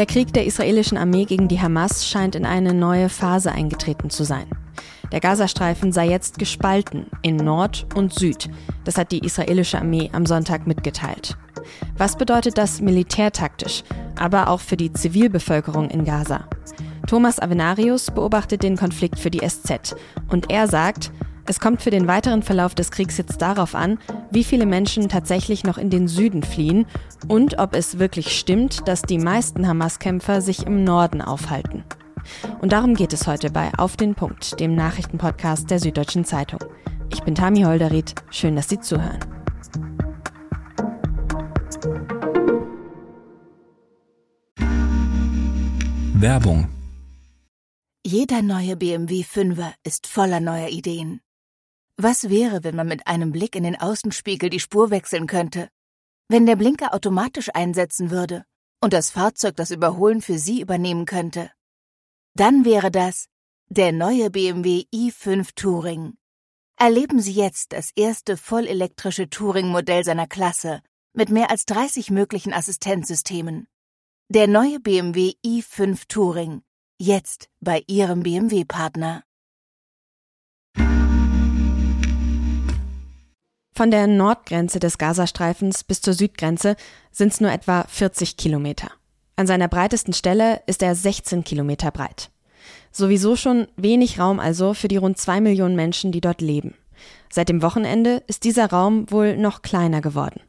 Der Krieg der israelischen Armee gegen die Hamas scheint in eine neue Phase eingetreten zu sein. Der Gazastreifen sei jetzt gespalten in Nord und Süd. Das hat die israelische Armee am Sonntag mitgeteilt. Was bedeutet das militärtaktisch, aber auch für die Zivilbevölkerung in Gaza? Thomas Avenarius beobachtet den Konflikt für die SZ und er sagt, es kommt für den weiteren Verlauf des Kriegs jetzt darauf an, wie viele Menschen tatsächlich noch in den Süden fliehen und ob es wirklich stimmt, dass die meisten Hamas-Kämpfer sich im Norden aufhalten. Und darum geht es heute bei Auf den Punkt, dem Nachrichtenpodcast der Süddeutschen Zeitung. Ich bin Tami Holderried, schön, dass Sie zuhören. Werbung Jeder neue BMW 5er ist voller neuer Ideen. Was wäre, wenn man mit einem Blick in den Außenspiegel die Spur wechseln könnte? Wenn der Blinker automatisch einsetzen würde und das Fahrzeug das Überholen für Sie übernehmen könnte? Dann wäre das der neue BMW i5 Touring. Erleben Sie jetzt das erste vollelektrische Touring-Modell seiner Klasse mit mehr als 30 möglichen Assistenzsystemen. Der neue BMW i5 Touring. Jetzt bei Ihrem BMW-Partner. Von der Nordgrenze des Gazastreifens bis zur Südgrenze sind es nur etwa 40 Kilometer. An seiner breitesten Stelle ist er 16 Kilometer breit. Sowieso schon wenig Raum also für die rund zwei Millionen Menschen, die dort leben. Seit dem Wochenende ist dieser Raum wohl noch kleiner geworden.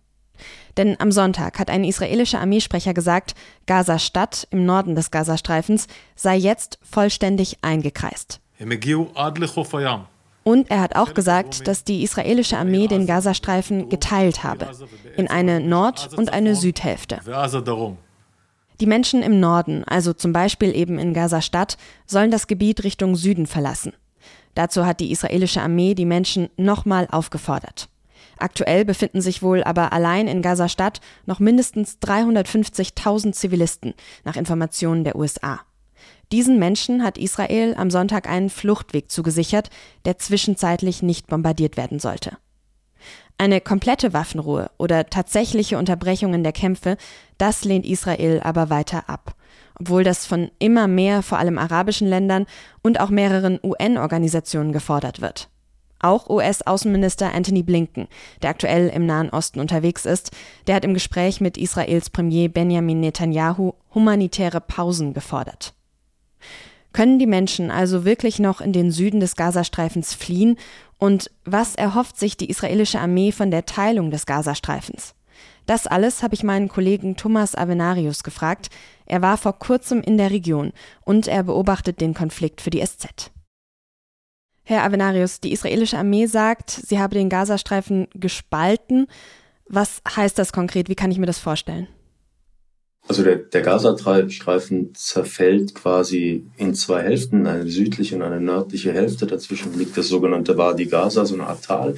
Denn am Sonntag hat ein israelischer Armeesprecher gesagt, Gaza-Stadt im Norden des Gazastreifens sei jetzt vollständig eingekreist. Und er hat auch gesagt, dass die israelische Armee den Gazastreifen geteilt habe in eine Nord- und eine Südhälfte. Die Menschen im Norden, also zum Beispiel eben in Gaza-Stadt, sollen das Gebiet Richtung Süden verlassen. Dazu hat die israelische Armee die Menschen nochmal aufgefordert. Aktuell befinden sich wohl aber allein in Gaza-Stadt noch mindestens 350.000 Zivilisten, nach Informationen der USA. Diesen Menschen hat Israel am Sonntag einen Fluchtweg zugesichert, der zwischenzeitlich nicht bombardiert werden sollte. Eine komplette Waffenruhe oder tatsächliche Unterbrechungen der Kämpfe, das lehnt Israel aber weiter ab, obwohl das von immer mehr, vor allem arabischen Ländern und auch mehreren UN-Organisationen gefordert wird. Auch US-Außenminister Anthony Blinken, der aktuell im Nahen Osten unterwegs ist, der hat im Gespräch mit Israels Premier Benjamin Netanyahu humanitäre Pausen gefordert. Können die Menschen also wirklich noch in den Süden des Gazastreifens fliehen? Und was erhofft sich die israelische Armee von der Teilung des Gazastreifens? Das alles habe ich meinen Kollegen Thomas Avenarius gefragt. Er war vor kurzem in der Region und er beobachtet den Konflikt für die SZ. Herr Avenarius, die israelische Armee sagt, sie habe den Gazastreifen gespalten. Was heißt das konkret? Wie kann ich mir das vorstellen? Also der, der Gazastreifen zerfällt quasi in zwei Hälften, eine südliche und eine nördliche Hälfte. Dazwischen liegt das sogenannte Wadi Gaza, so eine Art Tal.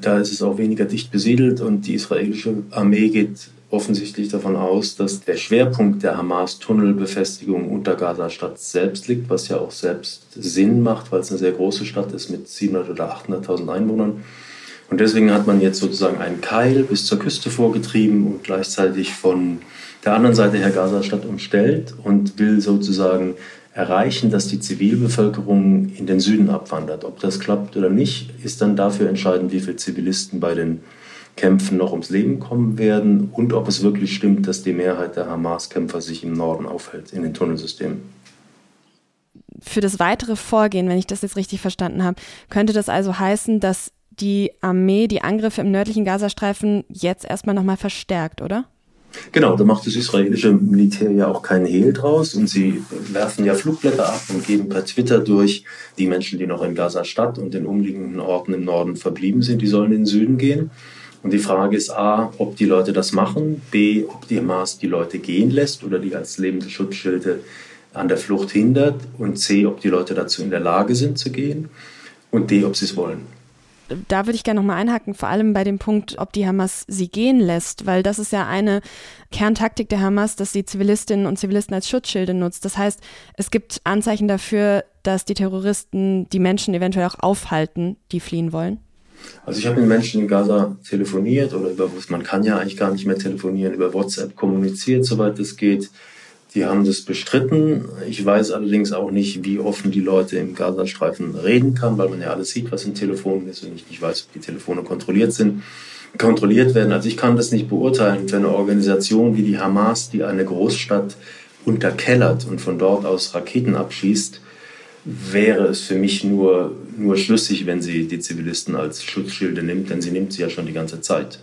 Da ist es auch weniger dicht besiedelt und die israelische Armee geht offensichtlich davon aus, dass der Schwerpunkt der Hamas-Tunnelbefestigung unter Gaza-Stadt selbst liegt, was ja auch selbst Sinn macht, weil es eine sehr große Stadt ist mit 700.000 oder 800.000 Einwohnern. Und deswegen hat man jetzt sozusagen einen Keil bis zur Küste vorgetrieben und gleichzeitig von der anderen Seite her Gaza-Stadt umstellt und will sozusagen erreichen, dass die Zivilbevölkerung in den Süden abwandert. Ob das klappt oder nicht, ist dann dafür entscheidend, wie viele Zivilisten bei den Kämpfen noch ums Leben kommen werden und ob es wirklich stimmt, dass die Mehrheit der Hamas-Kämpfer sich im Norden aufhält, in den Tunnelsystemen. Für das weitere Vorgehen, wenn ich das jetzt richtig verstanden habe, könnte das also heißen, dass die Armee die Angriffe im nördlichen Gazastreifen jetzt erstmal nochmal verstärkt, oder? Genau, da macht das israelische Militär ja auch keinen Hehl draus und sie werfen ja Flugblätter ab und geben per Twitter durch, die Menschen, die noch in Gaza-Stadt und den umliegenden Orten im Norden verblieben sind, die sollen in den Süden gehen. Und die Frage ist A, ob die Leute das machen, B, ob die Hamas die Leute gehen lässt oder die als lebende Schutzschilde an der Flucht hindert und C, ob die Leute dazu in der Lage sind zu gehen und D, ob sie es wollen da würde ich gerne nochmal einhaken, vor allem bei dem Punkt, ob die Hamas sie gehen lässt, weil das ist ja eine Kerntaktik der Hamas, dass sie Zivilistinnen und Zivilisten als Schutzschilde nutzt. Das heißt, es gibt Anzeichen dafür, dass die Terroristen die Menschen eventuell auch aufhalten, die fliehen wollen. Also ich habe mit Menschen in Gaza telefoniert oder über man kann ja eigentlich gar nicht mehr telefonieren, über WhatsApp kommuniziert, soweit es geht. Die haben das bestritten. Ich weiß allerdings auch nicht, wie offen die Leute im Gazastreifen reden kann, weil man ja alles sieht, was im Telefon ist und ich nicht weiß, ob die Telefone kontrolliert sind, kontrolliert werden. Also ich kann das nicht beurteilen für eine Organisation wie die Hamas, die eine Großstadt unterkellert und von dort aus Raketen abschießt, wäre es für mich nur, nur schlüssig, wenn sie die Zivilisten als Schutzschilde nimmt, denn sie nimmt sie ja schon die ganze Zeit.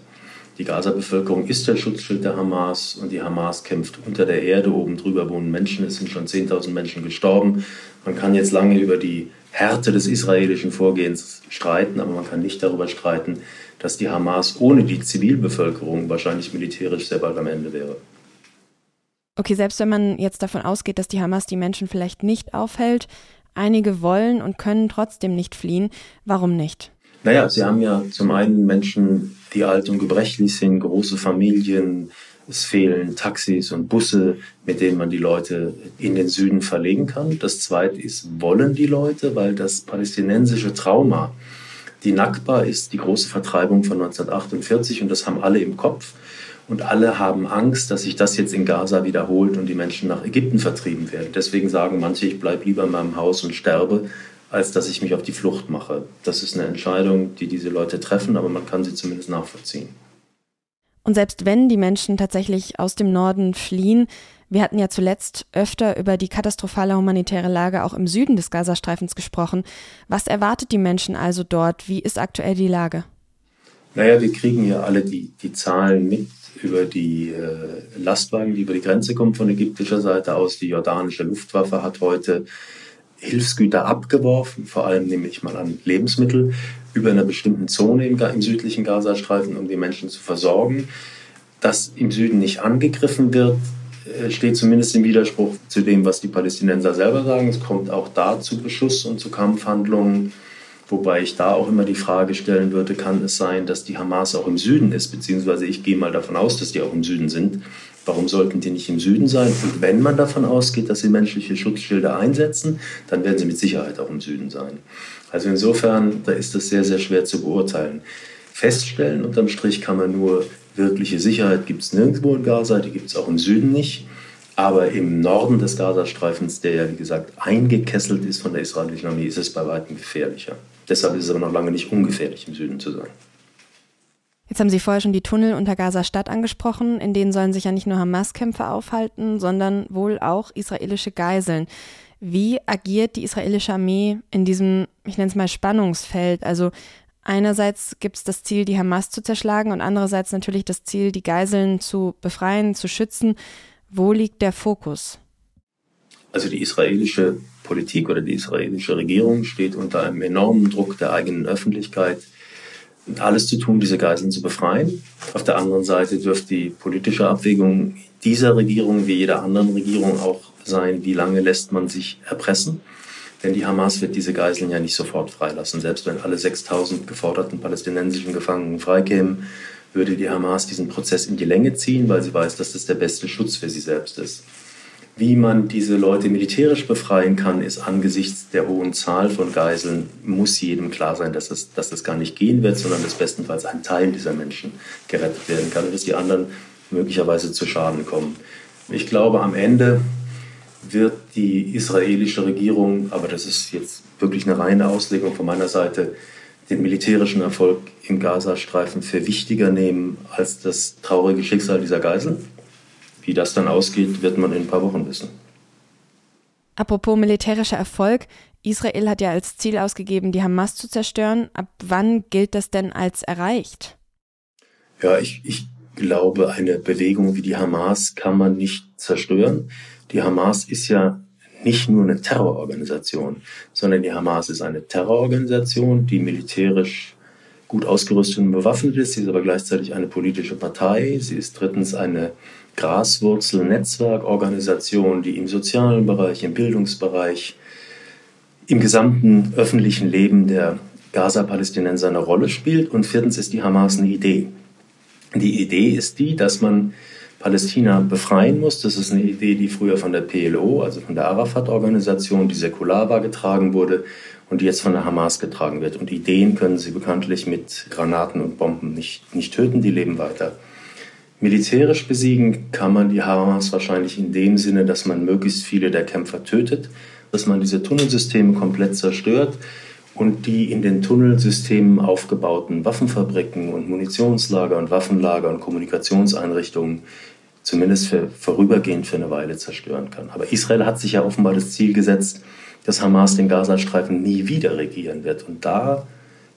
Die Gaza-Bevölkerung ist der Schutzschild der Hamas und die Hamas kämpft unter der Erde. Oben drüber wohnen Menschen. Es sind schon 10.000 Menschen gestorben. Man kann jetzt lange über die Härte des israelischen Vorgehens streiten, aber man kann nicht darüber streiten, dass die Hamas ohne die Zivilbevölkerung wahrscheinlich militärisch sehr bald am Ende wäre. Okay, selbst wenn man jetzt davon ausgeht, dass die Hamas die Menschen vielleicht nicht aufhält, einige wollen und können trotzdem nicht fliehen, warum nicht? Naja, sie haben ja zum einen Menschen, die alt und gebrechlich sind, große Familien, es fehlen Taxis und Busse, mit denen man die Leute in den Süden verlegen kann. Das Zweite ist, wollen die Leute, weil das palästinensische Trauma, die Nakba ist die große Vertreibung von 1948 und das haben alle im Kopf. Und alle haben Angst, dass sich das jetzt in Gaza wiederholt und die Menschen nach Ägypten vertrieben werden. Deswegen sagen manche, ich bleibe lieber in meinem Haus und sterbe, als dass ich mich auf die Flucht mache. Das ist eine Entscheidung, die diese Leute treffen, aber man kann sie zumindest nachvollziehen. Und selbst wenn die Menschen tatsächlich aus dem Norden fliehen, wir hatten ja zuletzt öfter über die katastrophale humanitäre Lage auch im Süden des Gazastreifens gesprochen. Was erwartet die Menschen also dort? Wie ist aktuell die Lage? Naja, wir kriegen ja alle die, die Zahlen mit über die äh, Lastwagen, die über die Grenze kommen von ägyptischer Seite aus. Die jordanische Luftwaffe hat heute Hilfsgüter abgeworfen, vor allem nehme ich mal an Lebensmittel, über einer bestimmten Zone im, im südlichen Gazastreifen, um die Menschen zu versorgen. Dass im Süden nicht angegriffen wird, äh, steht zumindest im Widerspruch zu dem, was die Palästinenser selber sagen. Es kommt auch da zu Beschuss und zu Kampfhandlungen. Wobei ich da auch immer die Frage stellen würde, kann es sein, dass die Hamas auch im Süden ist, beziehungsweise ich gehe mal davon aus, dass die auch im Süden sind. Warum sollten die nicht im Süden sein? Und wenn man davon ausgeht, dass sie menschliche Schutzschilde einsetzen, dann werden sie mit Sicherheit auch im Süden sein. Also insofern, da ist das sehr, sehr schwer zu beurteilen. Feststellen unterm Strich kann man nur, wirkliche Sicherheit gibt es nirgendwo in Gaza, die gibt es auch im Süden nicht. Aber im Norden des Gazastreifens, der ja wie gesagt eingekesselt ist von der israelischen Armee, ist es bei weitem gefährlicher. Deshalb ist es aber noch lange nicht ungefährlich, im Süden zu sein. Jetzt haben Sie vorher schon die Tunnel unter Gaza-Stadt angesprochen. In denen sollen sich ja nicht nur Hamas-Kämpfer aufhalten, sondern wohl auch israelische Geiseln. Wie agiert die israelische Armee in diesem, ich nenne es mal, Spannungsfeld? Also einerseits gibt es das Ziel, die Hamas zu zerschlagen und andererseits natürlich das Ziel, die Geiseln zu befreien, zu schützen. Wo liegt der Fokus? Also die israelische Politik oder die israelische Regierung steht unter einem enormen Druck der eigenen Öffentlichkeit, alles zu tun, diese Geiseln zu befreien. Auf der anderen Seite dürfte die politische Abwägung dieser Regierung wie jeder anderen Regierung auch sein, wie lange lässt man sich erpressen. Denn die Hamas wird diese Geiseln ja nicht sofort freilassen. Selbst wenn alle 6000 geforderten palästinensischen Gefangenen freikämen, würde die Hamas diesen Prozess in die Länge ziehen, weil sie weiß, dass das der beste Schutz für sie selbst ist. Wie man diese Leute militärisch befreien kann, ist angesichts der hohen Zahl von Geiseln, muss jedem klar sein, dass es, dass das gar nicht gehen wird, sondern dass bestenfalls ein Teil dieser Menschen gerettet werden kann und dass die anderen möglicherweise zu Schaden kommen. Ich glaube, am Ende wird die israelische Regierung, aber das ist jetzt wirklich eine reine Auslegung von meiner Seite, den militärischen Erfolg im Gazastreifen für wichtiger nehmen als das traurige Schicksal dieser Geiseln. Wie das dann ausgeht, wird man in ein paar Wochen wissen. Apropos militärischer Erfolg, Israel hat ja als Ziel ausgegeben, die Hamas zu zerstören. Ab wann gilt das denn als erreicht? Ja, ich, ich glaube, eine Bewegung wie die Hamas kann man nicht zerstören. Die Hamas ist ja nicht nur eine Terrororganisation, sondern die Hamas ist eine Terrororganisation, die militärisch gut ausgerüstet und bewaffnet ist. Sie ist aber gleichzeitig eine politische Partei. Sie ist drittens eine Graswurzel-Netzwerkorganisation, die im sozialen Bereich, im Bildungsbereich, im gesamten öffentlichen Leben der Gaza-Palästinenser eine Rolle spielt. Und viertens ist die Hamas eine Idee. Die Idee ist die, dass man Palästina befreien muss. Das ist eine Idee, die früher von der PLO, also von der Arafat-Organisation, die säkular war, getragen wurde und die jetzt von der Hamas getragen wird. Und Ideen können sie bekanntlich mit Granaten und Bomben nicht, nicht töten, die leben weiter. Militärisch besiegen kann man die Hamas wahrscheinlich in dem Sinne, dass man möglichst viele der Kämpfer tötet, dass man diese Tunnelsysteme komplett zerstört und die in den Tunnelsystemen aufgebauten Waffenfabriken und Munitionslager und Waffenlager und Kommunikationseinrichtungen zumindest für, vorübergehend für eine Weile zerstören kann. Aber Israel hat sich ja offenbar das Ziel gesetzt, dass Hamas den Gazastreifen nie wieder regieren wird. Und da,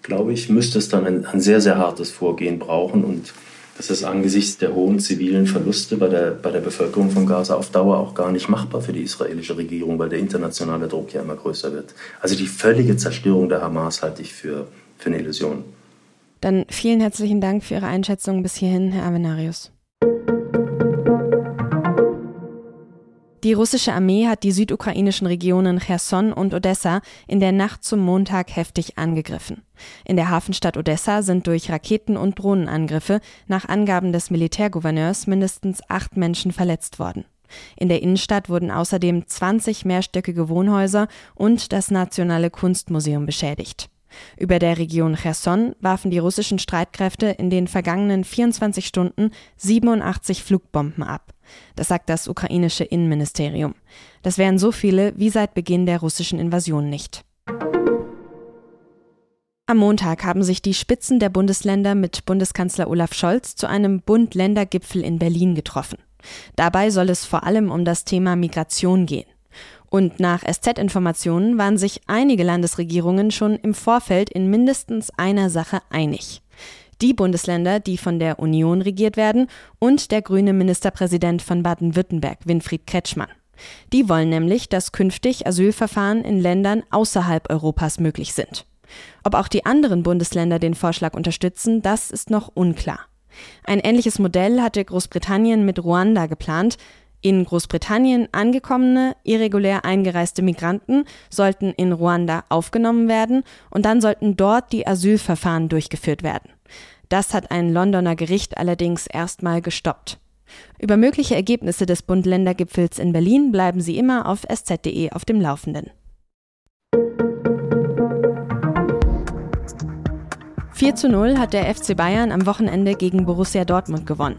glaube ich, müsste es dann ein, ein sehr, sehr hartes Vorgehen brauchen. Und das ist angesichts der hohen zivilen Verluste bei der, bei der Bevölkerung von Gaza auf Dauer auch gar nicht machbar für die israelische Regierung, weil der internationale Druck ja immer größer wird. Also die völlige Zerstörung der Hamas halte ich für, für eine Illusion. Dann vielen herzlichen Dank für Ihre Einschätzung bis hierhin, Herr Avenarius. Die russische Armee hat die südukrainischen Regionen Cherson und Odessa in der Nacht zum Montag heftig angegriffen. In der Hafenstadt Odessa sind durch Raketen- und Drohnenangriffe nach Angaben des Militärgouverneurs mindestens acht Menschen verletzt worden. In der Innenstadt wurden außerdem 20 mehrstöckige Wohnhäuser und das Nationale Kunstmuseum beschädigt. Über der Region Cherson warfen die russischen Streitkräfte in den vergangenen 24 Stunden 87 Flugbomben ab. Das sagt das ukrainische Innenministerium. Das wären so viele wie seit Beginn der russischen Invasion nicht. Am Montag haben sich die Spitzen der Bundesländer mit Bundeskanzler Olaf Scholz zu einem Bund-Länder-Gipfel in Berlin getroffen. Dabei soll es vor allem um das Thema Migration gehen. Und nach SZ-Informationen waren sich einige Landesregierungen schon im Vorfeld in mindestens einer Sache einig. Die Bundesländer, die von der Union regiert werden, und der grüne Ministerpräsident von Baden-Württemberg, Winfried Kretschmann. Die wollen nämlich, dass künftig Asylverfahren in Ländern außerhalb Europas möglich sind. Ob auch die anderen Bundesländer den Vorschlag unterstützen, das ist noch unklar. Ein ähnliches Modell hatte Großbritannien mit Ruanda geplant, in Großbritannien angekommene, irregulär eingereiste Migranten sollten in Ruanda aufgenommen werden und dann sollten dort die Asylverfahren durchgeführt werden. Das hat ein Londoner Gericht allerdings erstmal gestoppt. Über mögliche Ergebnisse des Bund-Länder-Gipfels in Berlin bleiben Sie immer auf sz.de auf dem Laufenden. 4 zu 0 hat der FC Bayern am Wochenende gegen Borussia Dortmund gewonnen.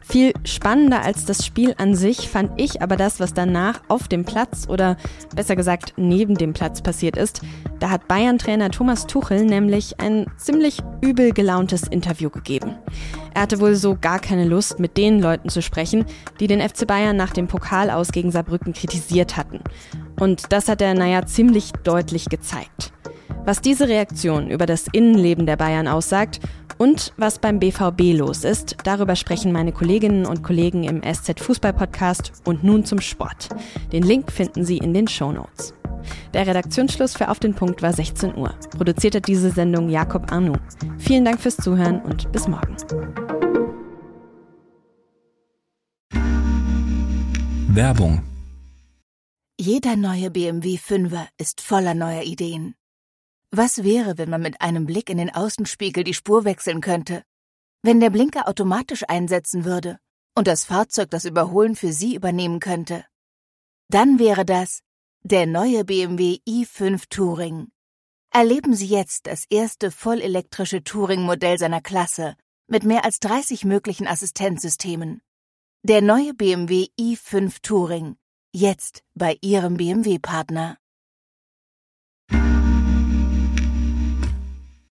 Viel spannender als das Spiel an sich fand ich aber das, was danach auf dem Platz oder besser gesagt neben dem Platz passiert ist. Da hat Bayern-Trainer Thomas Tuchel nämlich ein ziemlich übel gelauntes Interview gegeben. Er hatte wohl so gar keine Lust, mit den Leuten zu sprechen, die den FC Bayern nach dem Pokal aus gegen Saarbrücken kritisiert hatten. Und das hat er, naja, ziemlich deutlich gezeigt. Was diese Reaktion über das Innenleben der Bayern aussagt und was beim BVB los ist, darüber sprechen meine Kolleginnen und Kollegen im SZ Fußball Podcast und nun zum Sport. Den Link finden Sie in den Show Notes. Der Redaktionsschluss für Auf den Punkt war 16 Uhr. Produziert hat diese Sendung Jakob Arnoux. Vielen Dank fürs Zuhören und bis morgen. Werbung Jeder neue BMW 5er ist voller neuer Ideen. Was wäre, wenn man mit einem Blick in den Außenspiegel die Spur wechseln könnte? Wenn der Blinker automatisch einsetzen würde und das Fahrzeug das Überholen für Sie übernehmen könnte? Dann wäre das der neue BMW i5 Touring. Erleben Sie jetzt das erste vollelektrische Touring-Modell seiner Klasse mit mehr als 30 möglichen Assistenzsystemen. Der neue BMW i5 Touring. Jetzt bei Ihrem BMW-Partner.